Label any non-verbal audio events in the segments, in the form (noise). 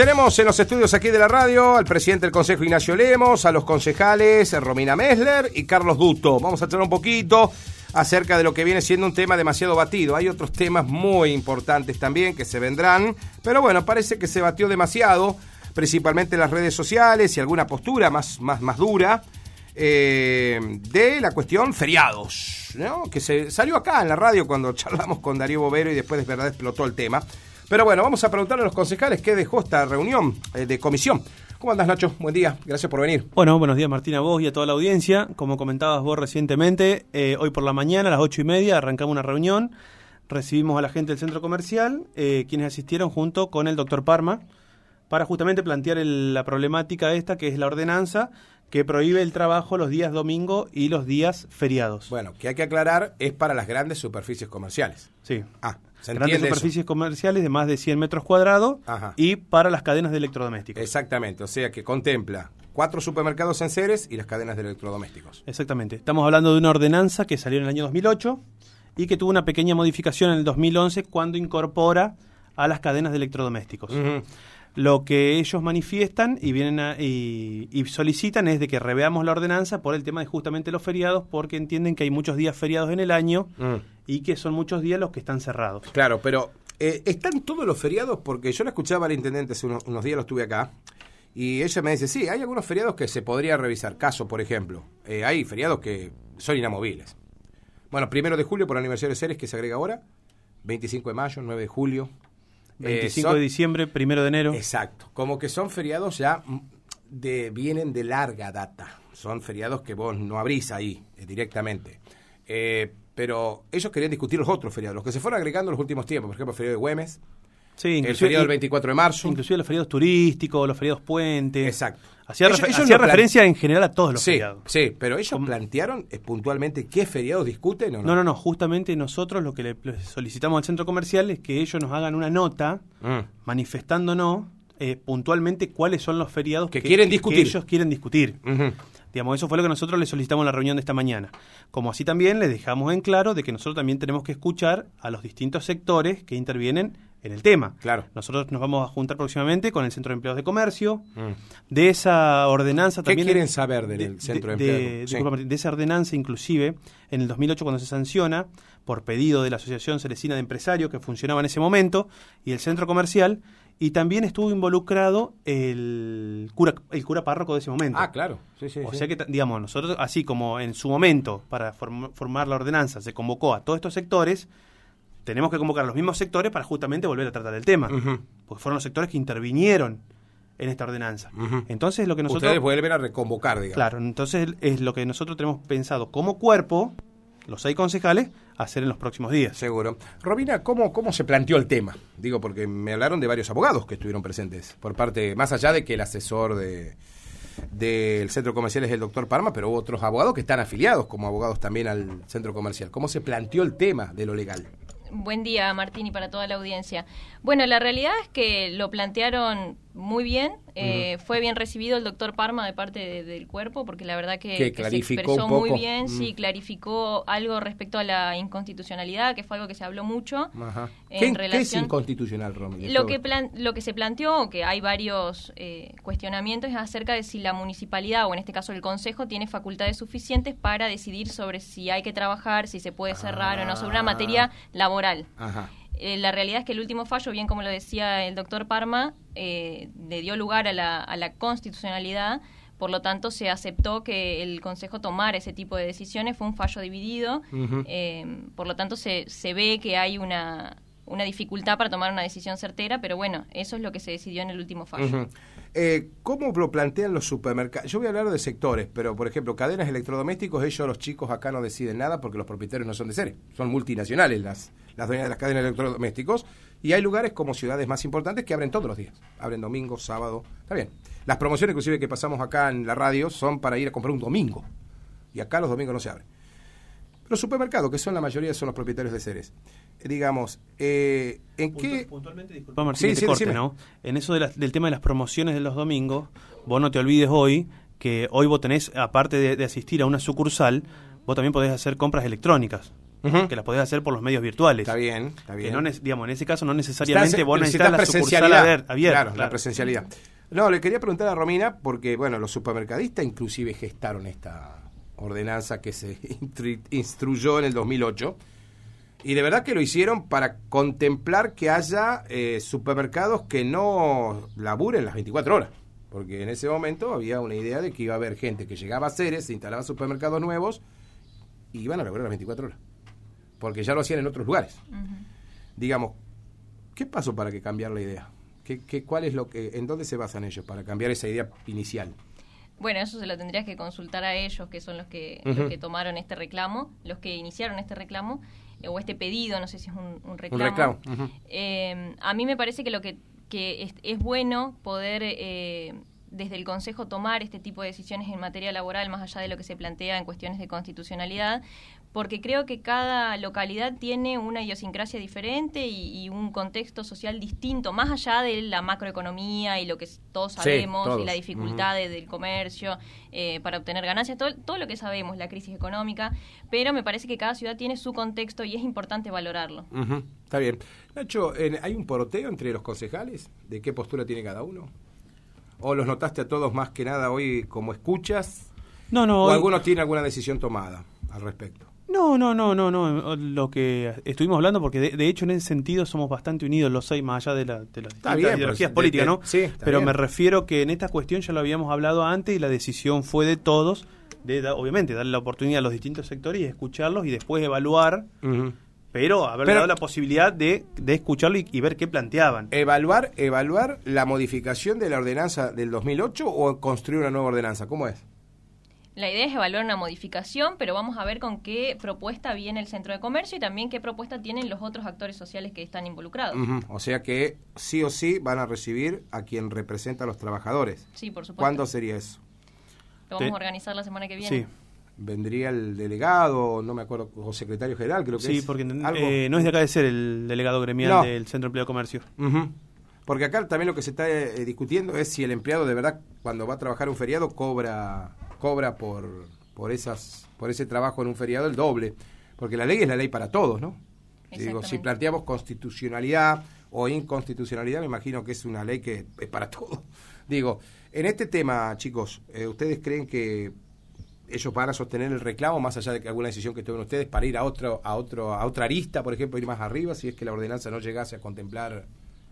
tenemos en los estudios aquí de la radio al presidente del Consejo Ignacio Lemos, a los concejales Romina Mesler y Carlos Duto. Vamos a charlar un poquito acerca de lo que viene siendo un tema demasiado batido. Hay otros temas muy importantes también que se vendrán, pero bueno, parece que se batió demasiado, principalmente en las redes sociales y alguna postura más, más, más dura. eh, de la cuestión feriados, ¿no? que se salió acá en la radio cuando (laughs) charlamos con Darío Bovero y después de verdad explotó el tema. Pero bueno, vamos a preguntarle a los concejales qué dejó esta reunión eh, de comisión. ¿Cómo andas, Nacho? Buen día, gracias por venir. Bueno, buenos días Martina, a vos y a toda la audiencia. Como comentabas vos recientemente, eh, hoy por la mañana a las ocho y media arrancamos una reunión. Recibimos a la gente del centro comercial, eh, quienes asistieron junto con el doctor Parma, para justamente plantear el- la problemática esta, que es la ordenanza que prohíbe el trabajo los días domingo y los días feriados. Bueno, que hay que aclarar, es para las grandes superficies comerciales. sí. Ah, se Grandes eso. superficies comerciales de más de 100 metros cuadrados Ajá. y para las cadenas de electrodomésticos. Exactamente, o sea que contempla cuatro supermercados en Ceres y las cadenas de electrodomésticos. Exactamente. Estamos hablando de una ordenanza que salió en el año 2008 y que tuvo una pequeña modificación en el 2011 cuando incorpora a las cadenas de electrodomésticos. Lo que ellos manifiestan y vienen a- y, y solicitan es de que reveamos la ordenanza por el tema de justamente los feriados, porque entienden que hay muchos días feriados en el año Mm. y que son muchos días los que están cerrados. Claro, pero eh, ¿están todos los feriados? Porque yo la escuchaba al intendente hace unos, unos días, lo estuve acá, y ella me dice, sí, hay algunos feriados que se podría revisar. Caso, por ejemplo, eh, hay feriados que son inamovibles. Bueno, primero de julio por el aniversario de Ceres, que se agrega ahora, 25 de mayo, 9 de julio. Eh, 25 son- de diciembre, primero de enero. Exacto, como que son feriados ya de vienen de larga data. Son feriados que vos no abrís ahí eh, directamente. Eh, pero ellos querían discutir los otros feriados, los que se fueron agregando en los últimos tiempos. Por ejemplo, el feriado de Güemes, Sí, el feriado del 24 de marzo. Inclusive los feriados turísticos, los feriados puentes. Exacto. Hacía, Ellos- refer- ellos hacía lo plan- referencia en general a todos los sí, feriados. sí, pero ellos ¿Cómo? plantearon eh, puntualmente qué feriados discuten o no. No, no, no, justamente nosotros lo que le solicitamos al centro comercial es que ellos nos hagan una nota Mm. manifestándonos eh, puntualmente cuáles son los feriados Que quieren discutir. ellos quieren discutir. Digamos, eso fue lo que nosotros le solicitamos en la reunión de esta mañana. Como así también les dejamos en claro de que nosotros también tenemos que escuchar a los distintos sectores que intervienen en el tema. Claro. Nosotros nos vamos a juntar próximamente con el Centro de Empleados de Comercio. Mm. De esa ordenanza ¿Qué también... quieren saber del Centro de Empleados? Sí. disculpa, Martín, de esa ordenanza, inclusive, en el 2008 cuando se sanciona, por pedido de la Asociación Ceresina de Empresarios que funcionaba en ese momento, y el centro comercial, y también estuvo involucrado el cura, el cura párroco de ese momento. Ah, claro. Sí, sí, O sí. sea que, digamos, nosotros, así como en su momento, para form- formar la ordenanza, se convocó a todos estos sectores, tenemos que convocar a los mismos sectores para justamente volver a tratar el tema. Porque fueron los sectores que intervinieron en esta ordenanza. Entonces, lo que nosotros... Ustedes vuelven a reconvocar, digamos. Claro, entonces es lo que nosotros tenemos pensado como cuerpo, los seis concejales, hacer en los próximos días. Seguro. Robina, ¿cómo, ¿cómo se planteó el tema? Digo, porque me hablaron de varios abogados que estuvieron presentes, por parte, más allá de que el asesor de del centro comercial es el doctor Parma, pero hubo otros abogados que están afiliados como abogados también al centro comercial. ¿Cómo se planteó el tema de lo legal? Buen día, Martín, y para toda la audiencia. Bueno, la realidad es que lo plantearon muy bien. eh, Fue bien recibido el doctor Parma de parte de- del cuerpo, porque la verdad que, Que que se expresó muy bien. Mm. Sí, clarificó algo respecto a la inconstitucionalidad, que fue algo que se habló mucho. Ajá. En ¿Qué, qué es relación- inconstitucional, Romy? Lo que, plan- lo que se planteó, que hay varios eh, cuestionamientos, es acerca de si la municipalidad, o en este caso el Consejo, tiene facultades suficientes para decidir sobre si hay que trabajar, si se puede cerrar o no, sobre Ah. una materia laboral. Ajá. Eh, la realidad es que el último fallo, bien como lo decía el doctor Parma, eh, le dio lugar a la, a la constitucionalidad, por lo tanto se aceptó que el Consejo tomara ese tipo de decisiones, fue un fallo dividido, eh, por lo tanto se, se ve que hay una, una dificultad para tomar una decisión certera, pero bueno, eso es lo que se decidió en el último fallo. Eh, ¿Cómo lo plantean los supermercados? Yo voy a hablar de sectores, pero por ejemplo, cadenas electrodomésticos, ellos los chicos acá no deciden nada porque los propietarios no son de seres, son multinacionales las, las dueñas de las cadenas de electrodomésticos y hay lugares como ciudades más importantes que abren todos los días, abren domingo, sábado, está bien. Las promociones inclusive que pasamos acá en la radio son para ir a comprar un domingo y acá los domingos no se abren. Los supermercados, que son la mayoría, son los propietarios de seres. Eh, digamos, eh, ¿en qué...? Puntualmente, disculpa Martín, Sí, sí, corte. ¿no? En eso de las- del tema de las promociones de los domingos, vos no te olvides hoy que hoy vos tenés, aparte de, de asistir a una sucursal, vos también podés hacer compras electrónicas. que las podés hacer por los medios virtuales. Está bien, está bien. Que no, digamos, en ese caso no necesariamente Estás- vos necesitas necesitas la sucursal abierta. Claro, la presencialidad. No, le quería preguntar a Romina, porque, bueno, los supermercadistas inclusive gestaron esta ordenanza que se (laughs) instru- instruyó en el 2008. Y de verdad que lo hicieron para contemplar que haya eh, supermercados que no laburen las 24 horas. Porque en ese momento había una idea de que iba a haber gente que llegaba a Ceres, se instalaba supermercados nuevos y iban a laburar las 24 horas. Porque ya lo hacían en otros lugares digamos, ¿qué pasó para que cambiar la idea? ¿Qué, qué, cuál es lo que, ¿En dónde se basan ellos para cambiar esa idea inicial? Bueno, eso se lo tendrías que consultar a ellos, que son los que, los que tomaron este reclamo, los que iniciaron este reclamo, eh, o este pedido, no sé si es un, un reclamo. reclamo, ujú. Eh, a mí me parece que lo que, que es, es bueno poder eh, desde el Consejo tomar este tipo de decisiones en materia laboral, más allá de lo que se plantea en cuestiones de constitucionalidad, porque creo que cada localidad tiene una idiosincrasia diferente y, y un contexto social distinto, más allá de la macroeconomía y lo que todos Sí, sabemos todos. y la dificultad de- del comercio eh, para obtener ganancias, todo, todo lo que sabemos, la crisis económica, pero me parece que cada ciudad tiene su contexto y es importante valorarlo. Está bien. Nacho, ¿hay un poroteo entre los concejales? ¿De qué postura tiene cada uno? ¿O los notaste a todos más que nada hoy como escuchas? No, no. ¿O hoy- algunos tienen alguna decisión tomada al respecto? No, no, no, no, no. Lo que estuvimos hablando, porque de, de hecho en ese sentido somos bastante unidos los seis, más allá de, la, de las Está distintas bien, ideologías políticas, ¿no? sí, está Pero bien. me refiero que en esta cuestión ya lo habíamos hablado antes y la decisión fue de todos, de obviamente darle la oportunidad a los distintos sectores y escucharlos y después evaluar, Pero- dado la posibilidad de, de escucharlo y, y ver qué planteaban. ¿Evaluar, ¿Evaluar la modificación de la ordenanza del 2008 o construir una nueva ordenanza? ¿Cómo es? La idea es evaluar una modificación, pero vamos a ver con qué propuesta viene el centro de comercio y también qué propuesta tienen los otros actores sociales que están involucrados. O sea que sí o sí van a recibir a quien representa a los trabajadores. Sí, por supuesto. ¿Cuándo sería eso? Lo vamos Te- a organizar la semana que viene. Sí, ¿Vendría el delegado, no me acuerdo, o secretario general, creo que sí, es? porque algo? eh, no es de acá de ser el delegado gremial No. del Centro de Empleo de Comercio. Porque acá también lo que se está eh, discutiendo es si el empleado de verdad cuando va a trabajar un feriado cobra cobra por por esas por ese trabajo en un feriado el doble, porque la ley es la ley para todos, ¿no? Digo, si planteamos constitucionalidad o inconstitucionalidad, me imagino que es una ley que es para (laughs) todos. Digo, en este tema, chicos, eh, ¿ustedes creen que ellos van a sostener el reclamo más allá de que alguna decisión que tomen ustedes para ir a otro a otro a otra arista, por ejemplo, ir más arriba si es que la ordenanza no llegase a contemplar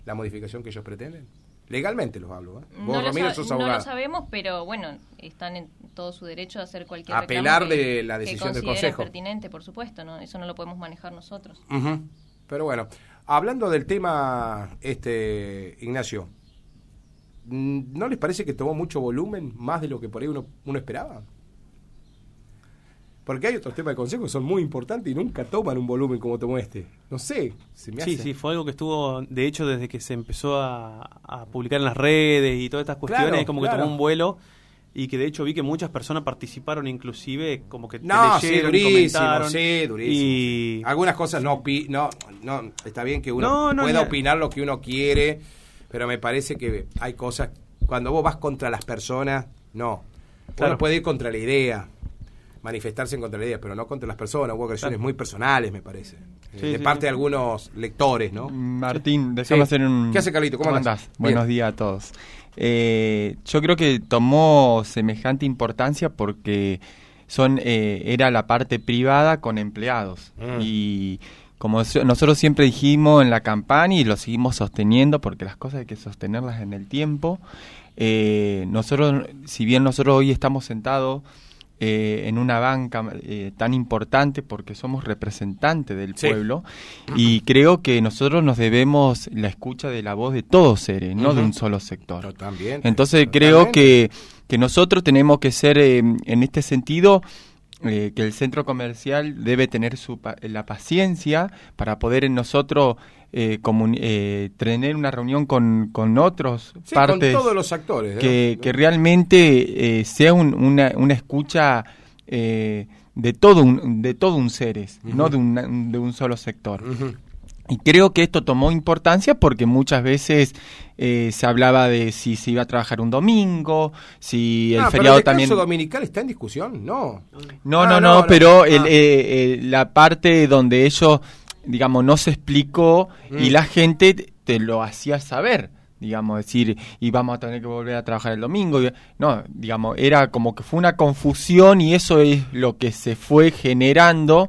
la modificación que ellos pretenden? Legalmente los hablo, ¿eh? Vos, No, lo, Romina, sa- sos no lo sabemos, pero bueno, están en todo su derecho de hacer cualquier Apelar que- de la que decisión del Consejo. pertinente, por supuesto, ¿no? Eso no lo podemos manejar nosotros. Ujú. Pero bueno, hablando del tema, este Ignacio, ¿no les parece que tomó mucho volumen, más de lo que por ahí uno, uno esperaba? Porque hay otros temas de consejo que son muy importantes y nunca toman un volumen como tomó este. No sé, se me Sí, hace. sí, fue algo que estuvo, de hecho, desde que se empezó a, a publicar en las redes y todas estas cuestiones, Claro, como claro. que tomó un vuelo y que de hecho vi que muchas personas participaron, inclusive como que No, sí, leyeron y durísimo, comentaron. sí, durísimo. Y Algunas cosas no, no, no, está bien que uno No, no, pueda opinar lo que uno quiere, pero me parece que hay cosas, cuando vos vas contra las personas, no. Claro. Uno puede ir contra la idea, manifestarse en contra de la idea, pero no contra las personas. Hubo agresiones Claro. muy personales, me parece. Sí, de sí, parte sí. de algunos lectores, ¿no? Martín, déjame Sí. hacer un... ¿Qué hace, Carlito? ¿Cómo andás? andás? Buenos días a todos. Eh, yo creo que tomó semejante importancia porque son eh, era la parte privada con empleados. Mm. Y como so- nosotros siempre dijimos en la campaña y lo seguimos sosteniendo porque las cosas hay que sostenerlas en el tiempo, eh, nosotros, si bien nosotros hoy estamos sentados eh, en una banca eh, tan importante porque somos representantes del Sí. pueblo y creo que nosotros nos debemos la escucha de la voz de todos seres, no de un solo sector. También. Entonces creo que, que nosotros tenemos que ser, eh, en este sentido, eh, que el centro comercial debe tener su pa- la paciencia para poder en nosotros eh, eh, tener una reunión con, con otros Sí, partes con todos los actores. ¿no? que, que realmente eh, sea un- una, una escucha eh, de todo un de todo un seres, no de un, de un solo sector. Y creo que esto tomó importancia porque muchas veces eh, se hablaba de si se iba a trabajar un domingo, si el Ah, pero feriado el también... dominical está en discusión, no. No, Ah, no, no, no, no. pero el, Ah. eh, eh, la parte donde ellos, digamos, no se explicó y Mm. la gente te- lo hacía saber, digamos, decir, y vamos a tener que volver a trabajar el domingo. y- No, digamos, era como que fue una confusión y eso es lo que se fue generando,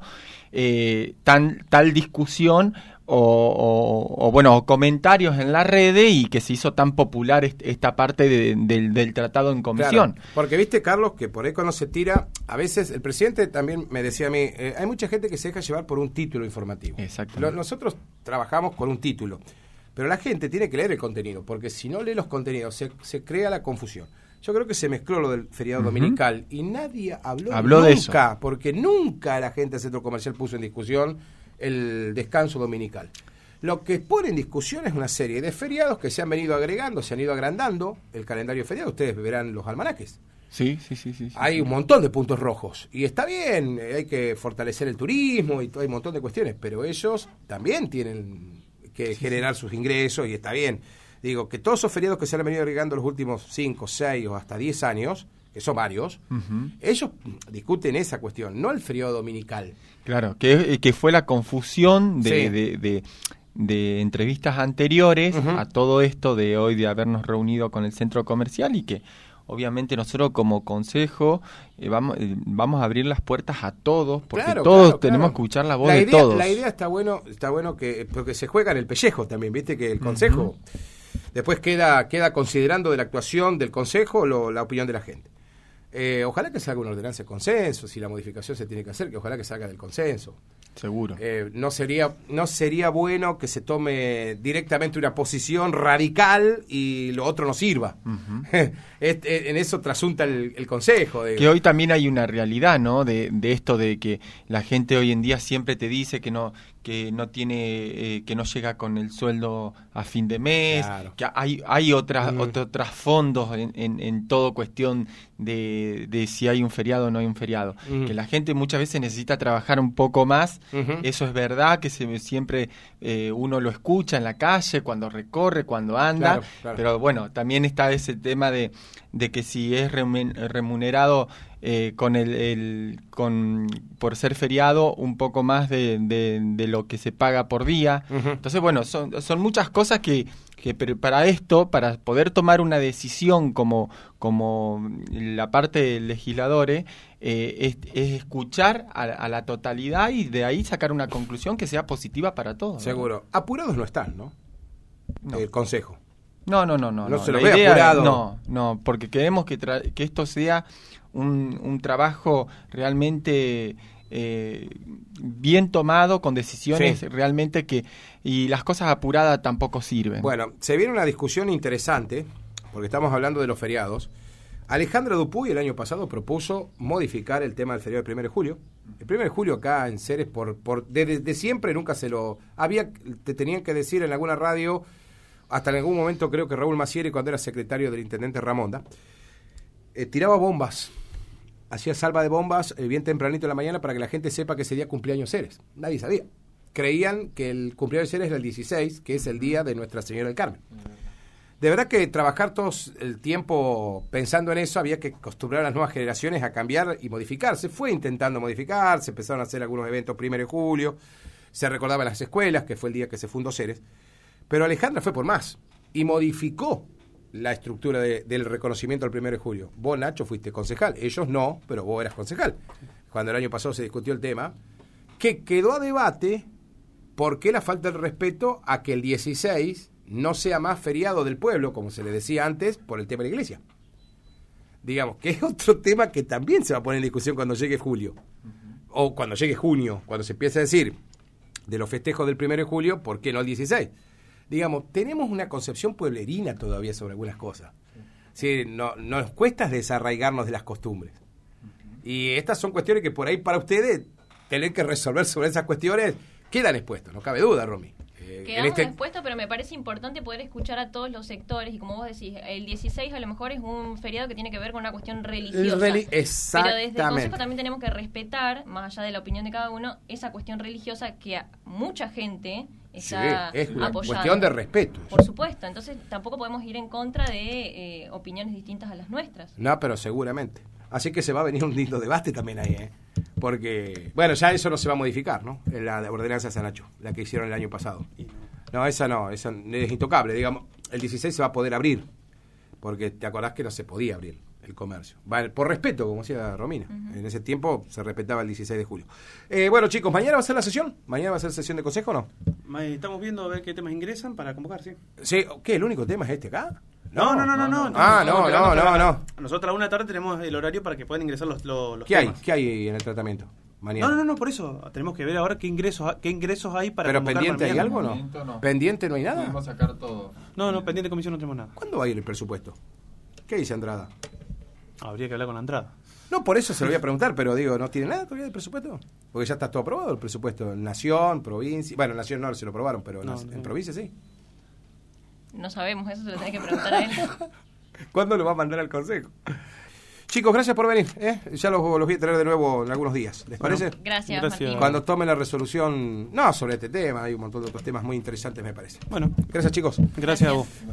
eh, tan, tal discusión. O, o- o, bueno, o comentarios en la red y que se hizo tan popular est- esta parte de- del, del tratado en comisión. Claro, porque viste, Carlos, que por ahí cuando se tira, a veces el presidente también me decía a mí, eh, hay mucha gente que se deja llevar por un título informativo. Lo- nosotros trabajamos con un título, pero la gente tiene que leer el contenido, porque si no lee los contenidos se, se crea la confusión. Yo creo que se mezcló lo del feriado dominical y nadie habló, Habló de nunca, porque nunca la gente del centro comercial puso en discusión el descanso dominical. Lo que pone en discusión es una serie de feriados que se han venido agregando, se han ido agrandando el calendario feriado. Ustedes verán los almanaques. Sí, sí, sí, sí. Hay sí. un montón de puntos rojos. Y está bien, eh, hay que fortalecer el turismo y hay un montón de cuestiones, pero ellos también tienen que generar sus ingresos y está bien. Digo, que todos esos feriados que se han venido agregando los últimos 5, 6 o hasta 10 años, que son varios, ellos discuten esa cuestión, no el feriado dominical. Claro, que, que fue la confusión de, Sí. de, de- de entrevistas anteriores a todo esto de hoy de habernos reunido con el centro comercial y que obviamente nosotros como consejo eh, vamos, eh, vamos a abrir las puertas a todos porque Claro, todos claro, tenemos claro. que escuchar la voz La de idea- todos. La idea está bueno, está bueno que porque se juega en el pellejo también, viste que el consejo después queda queda considerando de la actuación del consejo lo- la opinión de la gente. Eh, ojalá que salga una ordenanza de consenso, si la modificación se tiene que hacer, que ojalá que salga del consenso. Seguro. Eh, no sería no sería bueno que se tome directamente una posición radical y lo otro no sirva. (laughs) Este, en eso trasunta el, el consejo. de- Que hoy también hay una realidad, ¿no? De, de esto de que la gente hoy en día siempre te dice que no que no tiene eh, que no llega con el sueldo a fin de mes, Claro. que hay hay otras Mm. otros trasfondos en, en, en todo cuestión de, de si hay un feriado o no hay un feriado, Mm. que la gente muchas veces necesita trabajar un poco más. Eso es verdad que se, siempre eh, uno lo escucha en la calle cuando recorre, cuando anda, Claro, claro. pero bueno, también está ese tema de, de que si es remun- remunerado eh, con el, el- con por ser feriado un poco más de, de- de lo que se paga por día. Entonces, bueno, son, son muchas cosas que, que para esto, para poder tomar una decisión como, como la parte de legisladores, eh, es, es escuchar a, a la totalidad y de ahí sacar una conclusión que sea positiva para todos. ¿no? Seguro. Apurados no están, ¿no? No. El consejo. No, no, no, no. No se lo ve idea- apurado. No, no, porque queremos que, tra- que esto sea un, un trabajo realmente eh, bien tomado, con decisiones Sí. realmente que... Y las cosas apuradas tampoco sirven. Bueno, se viene una discusión interesante, porque estamos hablando de los feriados. Alejandra Dupuy el año pasado propuso modificar el tema del feriado del 1 de julio. El 1 de julio acá en Ceres, por, por, desde de siempre nunca se lo... Había, te tenían que decir en alguna radio, hasta en algún momento creo que Raúl Macieri, cuando era secretario del intendente Ramonda, eh, tiraba bombas, hacía salva de bombas eh, bien tempranito en la mañana para que la gente sepa que ese día cumpleaños Ceres. Nadie sabía. Creían que el cumpleaños de Ceres era el 16, que es el día de Nuestra Señora del Carmen. De verdad que trabajar todo el tiempo pensando en eso, había que acostumbrar a las nuevas generaciones a cambiar y modificarse. Fue intentando modificarse, empezaron a hacer algunos eventos primero de julio, se recordaba en las escuelas, que fue el día que se fundó Ceres. Pero Alejandra fue por más y modificó la estructura de- del reconocimiento al primero de julio. Vos, Nacho, fuiste concejal. Ellos no, pero vos eras concejal. Cuando el año pasado se discutió el tema, que quedó a debate por qué la falta de respeto a que el 16 no sea más feriado del pueblo, como se le decía antes, por el tema de la iglesia. Digamos, que es otro tema que también se va a poner en discusión cuando llegue julio. O cuando llegue junio, cuando se empiece a decir de los festejos del 1 de julio, ¿por qué no el 16? Digamos, tenemos una concepción pueblerina todavía sobre algunas cosas. Sí, no, nos cuesta desarraigarnos de las costumbres. Y estas son cuestiones que por ahí para ustedes tener que resolver sobre esas cuestiones quedan expuestos, no cabe duda, Romy. Eh, Quedamos este- expuestos, pero me parece importante poder escuchar a todos los sectores. Y como vos decís, el 16 a lo mejor es un feriado que tiene que ver con una cuestión religiosa. reli- Pero desde el Exactamente. Consejo también tenemos que respetar, más allá de la opinión de cada uno, esa cuestión religiosa que a mucha gente, está Sí, es una apoyando. cuestión de respeto. Por supuesto, entonces tampoco podemos ir en contra de eh, opiniones distintas a las nuestras. No, pero seguramente. Así que se va a venir un lindo debate también ahí, ¿eh? Porque, bueno, ya eso no se va a modificar, ¿no? La ordenanza de Sanacho, la que hicieron el año pasado. No, esa no, esa es intocable, digamos. El 16 se va a poder abrir, porque te acordás que no se podía abrir el comercio. Vale, por respeto, como decía Romina. En ese tiempo se respetaba el 16 de julio. Eh, bueno, chicos, ¿mañana va a ser la sesión? ¿Mañana va a ser sesión de consejo o no? Estamos viendo a ver qué temas ingresan para convocar, sí. Sí, ¿qué? ¿El único tema es este acá? No, no, no, no. no, Ah, no, no, no, no. Nosotros a la una de la tarde tenemos el horario para que puedan ingresar los, los, los ¿Qué hay? temas. ¿Qué hay en el tratamiento? Mañana. No, no, no, no, por eso. Tenemos que ver ahora qué ingresos, qué ingresos hay para ¿Pero pendiente para hay algo o no? Momento no. ¿Pendiente no hay nada? Podemos sacar todo. No, no, pendiente de comisión no tenemos nada. ¿Cuándo va a ir el presupuesto? ¿Qué dice Andrada? Habría que hablar con la entrada. No, por eso se lo voy a preguntar, pero digo, ¿no tiene nada todavía del presupuesto? Porque ya está todo aprobado el presupuesto. En Nación, provincia. Bueno, en Nación no se lo aprobaron, pero en No, nas- no. en provincia sí. No sabemos, eso se lo tiene que preguntar a él. (laughs) ¿Cuándo lo va a mandar al Consejo? Chicos, gracias por venir. ¿eh? Ya los, los voy a tener de nuevo en algunos días. ¿Les parece? Gracias, Gracias. Cuando tomen la resolución, no sobre este tema, hay un montón de otros temas muy interesantes, me parece. Bueno, Gracias, chicos. gracias a vos.